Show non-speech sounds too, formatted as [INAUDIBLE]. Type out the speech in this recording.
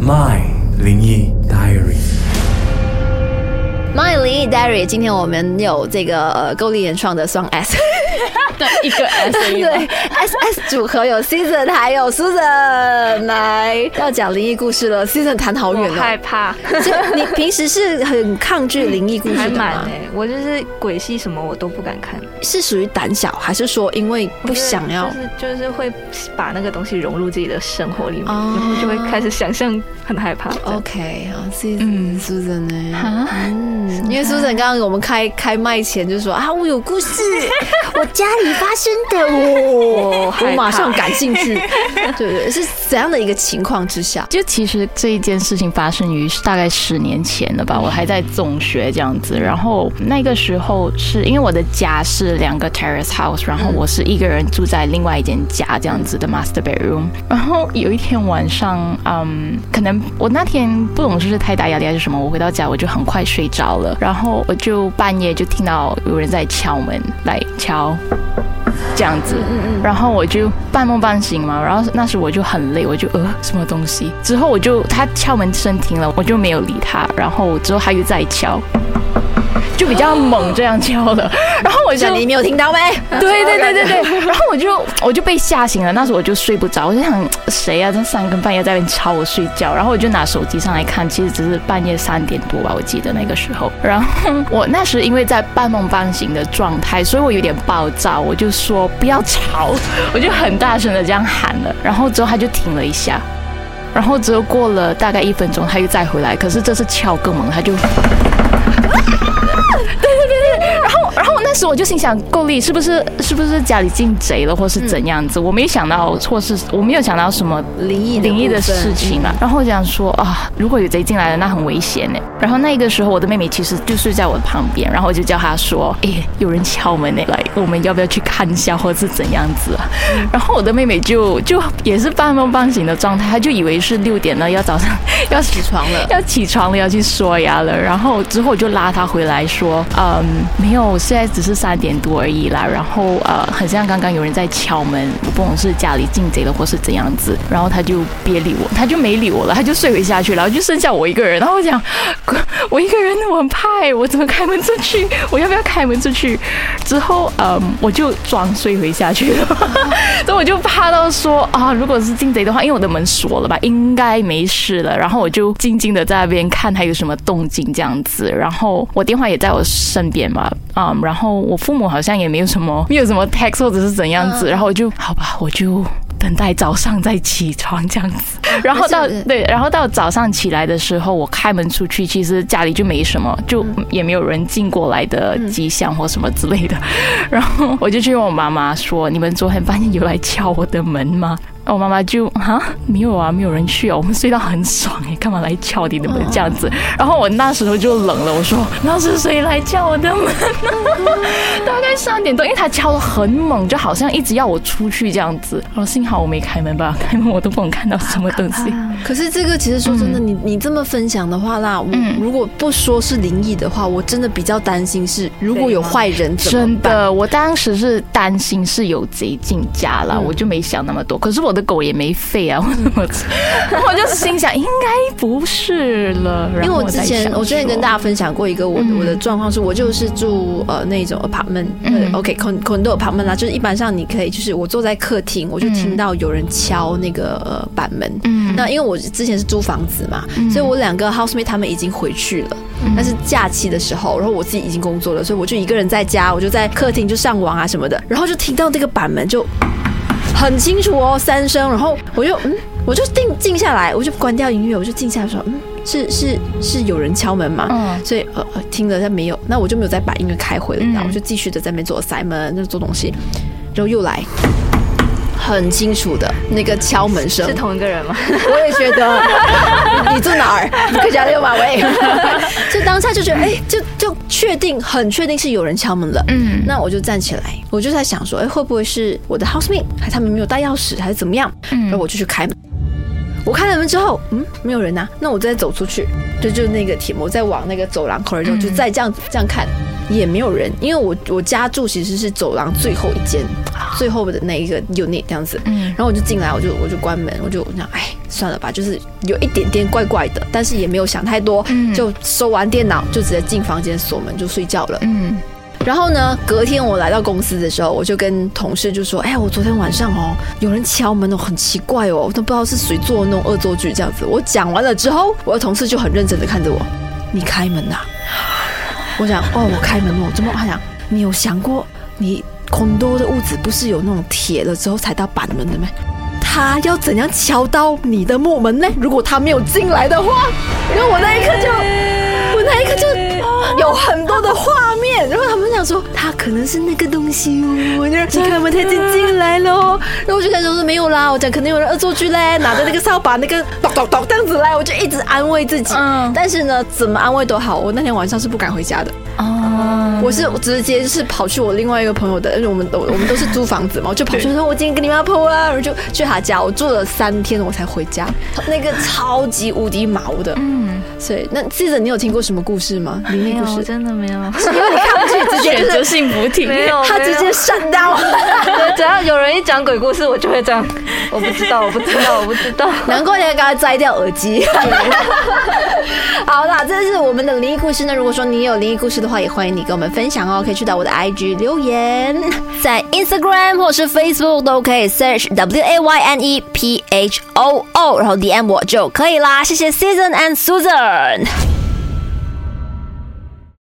My 灵异 Diary。My 灵异 Diary，今天我们有这个呃够力原创的双 S，[LAUGHS] 对，一个 S [LAUGHS] 对 S S 组合有 Season 还有 Susan 来要讲灵异故事了。Season 谈好远了害哦，怕，就你平时是很抗拒灵异故事还的吗？我就是鬼戏什么我都不敢看，是属于胆小，还是说因为不想要就？是就是会把那个东西融入自己的生活里面，哦然后就会开始想象，很害怕。OK 啊，Season 嗯 Susan 呢？因为 Susan 刚刚我们开开麦前就说啊，我有故事，[LAUGHS] 我家里发生的，我我马上感兴趣。对对，是怎样的一个情况之下？就其实这一件事情发生于大概十年前了吧，我还在中学这样子。然后那个时候是因为我的家是两个 terrace house，然后我是一个人住在另外一间家这样子的 master bedroom。然后有一天晚上，嗯，可能我那天不懂是不是太大压力还是什么，我回到家我就很快睡着了，然后我就半夜就听到有人在敲门来敲。这样子，然后我就半梦半醒嘛，然后那时我就很累，我就呃什么东西，之后我就他敲门声停了，我就没有理他，然后之后他又再敲，就比较猛这样敲的，[LAUGHS] 然后我就讲你没有听到没？对对对对对，[LAUGHS] 然后我就我就被吓醒了，那时候我就睡不着，我就想谁啊，这三更半夜在那边吵我睡觉，然后我就拿手机上来看，其实只是半夜三点多吧，我记得那个时候，[LAUGHS] 然后我那时因为在半梦半醒的状态，所以我有点暴躁，我就说不要吵，我就很大声的这样喊了，然后之后他就停了一下。然后之后过了大概一分钟，他又再回来，可是这次敲更猛，他就对我就心想，够力是不是是不是家里进贼了，或是怎样子？我没想到，或是我没有想到什么灵异灵异的事情了。然后我想说啊，如果有贼进来了，那很危险呢。然后那个时候，我的妹妹其实就睡在我的旁边，然后我就叫她说：“哎，有人敲门呢，来，我们要不要去看一下，或是怎样子啊？”然后我的妹妹就就也是半梦半醒的状态，她就以为是六点了，要早上 [LAUGHS] 要起床了。要起床了，要去刷牙了。然后之后我就拉她回来说，嗯，没有，现在只是三点多而已啦。然后呃，很像刚刚有人在敲门，我不懂是家里进贼了或是怎样子。然后他就别理我，他就没理我了，他就睡回下去了，然后就剩下我一个人。然后我讲，[LAUGHS] 我一个人我很怕欸，我怎么开门出去？我要不要开门出去？之后嗯，我就装睡回下去了。所以我就怕到说啊，如果是进贼的话，因为我的门锁了吧，应该没事了。然后我就静静的在那边看他有什么动静这样子。然后我电话也在我身边嘛，啊、然后我父母好像也没有什么没有什么 text 或者是怎样子。然后我就好吧，我就。等待早上再起床这样子，[LAUGHS] 然后到对，然后到早上起来的时候，我开门出去，其实家里就没什么，就也没有人进过来的迹象或什么之类的。然后我就去问我妈妈说：“你们昨天半夜有来敲我的门吗？”我妈妈就啊没有啊，没有人去啊，我们睡到很爽哎，干嘛来敲你的门这样子？然后我那时候就冷了，我说那是谁来敲我的门？[LAUGHS] 大概三点多，因为他敲的很猛，就好像一直要我出去这样子。然后幸好我没开门吧，[LAUGHS] 开门我都不能看到什么东西。可是这个其实说真的，你你这么分享的话啦，我嗯如果不说是灵异的话，我真的比较担心是如果有坏人怎么办？真的，我当时是担心是有贼进家了，嗯我就没想那么多。可是我的狗也没废啊，我怎么？然后我就心想应该不是了。因为我之前我之前跟大家家分享过一个我的、嗯我的状况是，我就是住呃那种 apartment，嗯呃 OK con condo apartment 啦，就是一般上你可以就是我坐在客厅，我就听到有人敲那个呃板门。嗯那因为我之前是租房子嘛，所以我两个 housemate 他们已经回去了。嗯但是假期的时候，然后我自己已经工作了，所以我就一个人在家，我就在客厅就上网啊什么的，然后就听到这个板门就很清楚哦，三声，然后我就嗯，我就定静下来，我就关掉音乐，我就静下来说，嗯，是是是有人敲门嘛？嗯所以呃呃听了他没有，那我就没有再把音乐开回了，你知道，嗯我就继续的在那边做 assignment，那做东西，然后又来。很清楚的那个敲门声是，同一个人吗？[LAUGHS] 我也觉得。[LAUGHS] 你住哪儿？客家六马尾。[LAUGHS] 就当下就觉得，哎、就就确定，很确定是有人敲门了。嗯那我就站起来，我就在想说，哎、会不会是我的 housemate，还他们没有带钥匙，还是怎么样？然后我就去开门。我开了门之后，嗯，没有人呐、那我再走出去，就就那个铁门，我再往那个走廊 corridor，、就再这样这样看，也没有人，因为我我家住其实是走廊最后一间，最后的那一个 unit 这样子。嗯然后我就进来，我就我就关门，我就我想，哎，算了吧，就是有一点点怪怪的，但是也没有想太多，嗯就收完电脑就直接进房间锁门就睡觉了。嗯然后呢，隔天我来到公司的时候，我就跟同事就说：“哎，我昨天晚上哦，有人敲门哦，很奇怪哦，我都不知道是谁做的那种恶作剧这样子。”我讲完了之后，我的同事就很认真的看着我：“你开门呐、我想：“哦，我开门哦，怎么？”他讲：“你有想过，你很多的屋子不是有那种铁了之后才到板门的吗？他要怎样敲到你的木门呢？如果他没有进来的话，然后我那一刻就，我那一刻就有很多的画面，然后他们想说他可能是那个东西哦，我就你看我他已经进来了哦，然后我就开始说没有啦，我讲肯定有人恶作剧嘞，[LAUGHS] 拿着那个扫把那个咚咚咚这样子来，我就一直安慰自己，嗯但是呢，怎么安慰都好，我那天晚上是不敢回家的。哦，我是直接就是跑去我另外一个朋友的，因为我们都我们都是租房子嘛，[LAUGHS] 我就跑去说，我今天跟你妈婆啊，然后就去他家，我住了三天我才回家，那个超级无敌毛的，嗯，所以那记者你有听过什么故事吗？灵没有，异故事？真的没有。因为你看不去，直接选择性不听，没有，他直接删掉。[LAUGHS] 对，只要有人一讲鬼故事，我就会这样。我不知道，我不知道，我不知道。[LAUGHS] 难怪你要给他摘掉耳机。好啦，这是我们的灵异故事呢。如果说你有灵异故事的话，也欢迎你跟我们分享哦，可以去到我的 IG 留言，在 Instagram 或是 Facebook 都可以 search W A Y N E P H O O，然后 DM 我就可以啦。谢谢 Season and Susan。